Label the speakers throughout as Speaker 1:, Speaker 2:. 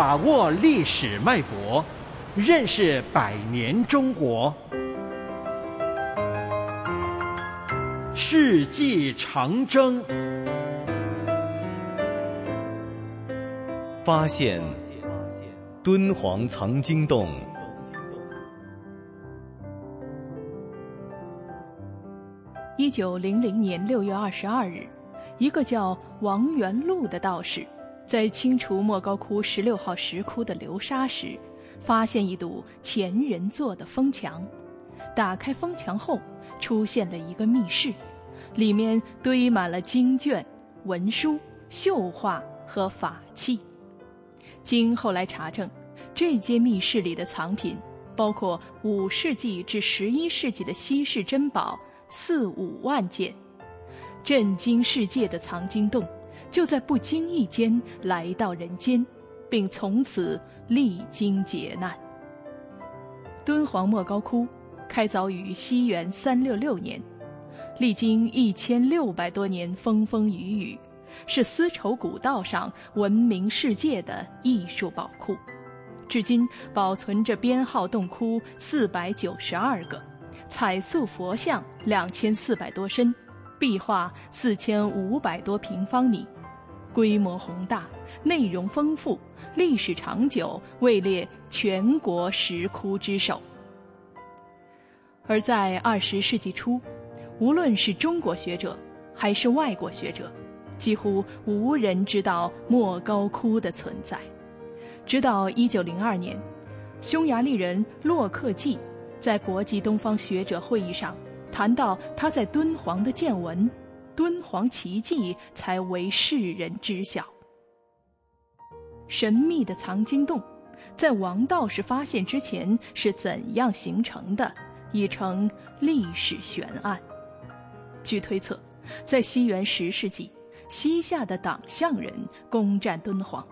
Speaker 1: 把握历史脉搏，认识百年中国。世纪长征，
Speaker 2: 发现敦煌藏经洞。
Speaker 3: 一九零零年六月二十二日，一个叫王元禄的道士，在清除莫高窟十六号石窟的流沙时，发现一堵前人做的封墙。打开封墙后，出现了一个密室，里面堆满了经卷、文书、绣画和法器。经后来查证，这间密室里的藏品包括五世纪至十一世纪的稀世珍宝。四五万件，震惊世界的藏经洞，就在不经意间来到人间，并从此历经劫难。敦煌莫高窟开凿于西元三六六年，历经一千六百多年风风雨雨，是丝绸古道上闻名世界的艺术宝库，至今保存着编号洞窟四百九十二个。彩塑佛像两千四百多身，壁画四千五百多平方米，规模宏大，内容丰富，历史长久，位列全国石窟之首。而在二十世纪初，无论是中国学者还是外国学者，几乎无人知道莫高窟的存在。直到一九零二年，匈牙利人洛克季。在国际东方学者会议上，谈到他在敦煌的见闻，敦煌奇迹才为世人知晓。神秘的藏经洞，在王道士发现之前是怎样形成的，已成历史悬案。据推测，在西元十世纪，西夏的党项人攻占敦煌。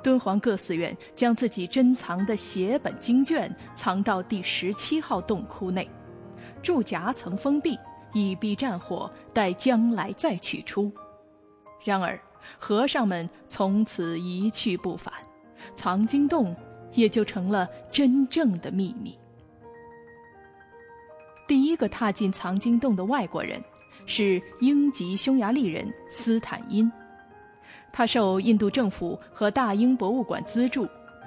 Speaker 3: 敦煌各寺院将自己珍藏的写本经卷藏到第十七号洞窟内，柱夹层封闭，以避战火，待将来再取出。然而，和尚们从此一去不返，藏经洞也就成了真正的秘密。第一个踏进藏经洞的外国人，是英籍匈牙利人斯坦因。他受印度政府和大英博物馆资助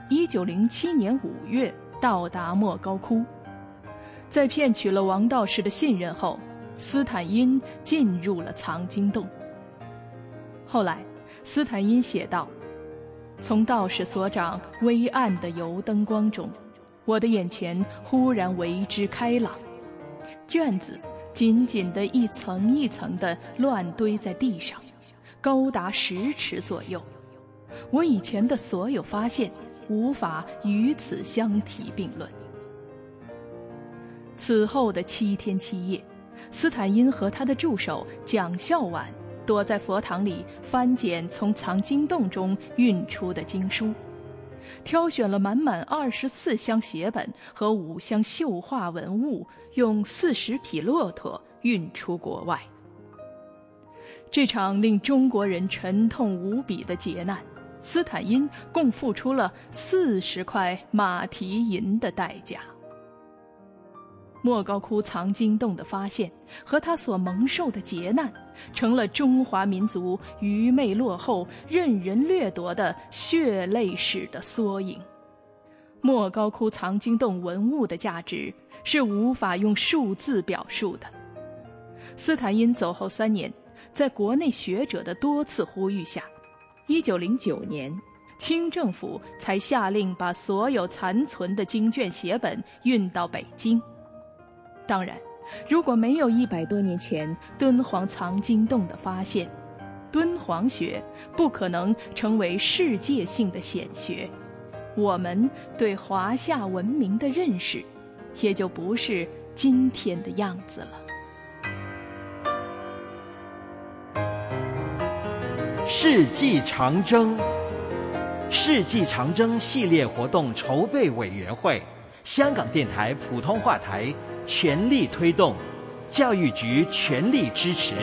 Speaker 3: ，1907年5月到达莫高窟。在骗取了王道士的信任后，斯坦因进入了藏经洞。后来，斯坦因写道：“从道士所长微暗的油灯光中，我的眼前忽然为之开朗。卷子紧紧地一层一层地乱堆在地上。”高达十尺左右，我以前的所有发现无法与此相提并论。此后的七天七夜，斯坦因和他的助手蒋孝琬躲在佛堂里翻检从藏经洞中运出的经书，挑选了满满二十四箱写本和五箱绣画文物，用四十匹骆驼运出国外。这场令中国人沉痛无比的劫难，斯坦因共付出了四十块马蹄银的代价。莫高窟藏经洞的发现和他所蒙受的劫难，成了中华民族愚昧落后、任人掠夺的血泪史的缩影。莫高窟藏经洞文物的价值是无法用数字表述的。斯坦因走后三年。在国内学者的多次呼吁下，一九零九年，清政府才下令把所有残存的经卷写本运到北京。当然，如果没有一百多年前敦煌藏经洞的发现，敦煌学不可能成为世界性的显学，我们对华夏文明的认识，也就不是今天的样子了。
Speaker 1: 世纪长征，世纪长征系列活动筹备委员会，香港电台普通话台全力推动，教育局全力支持。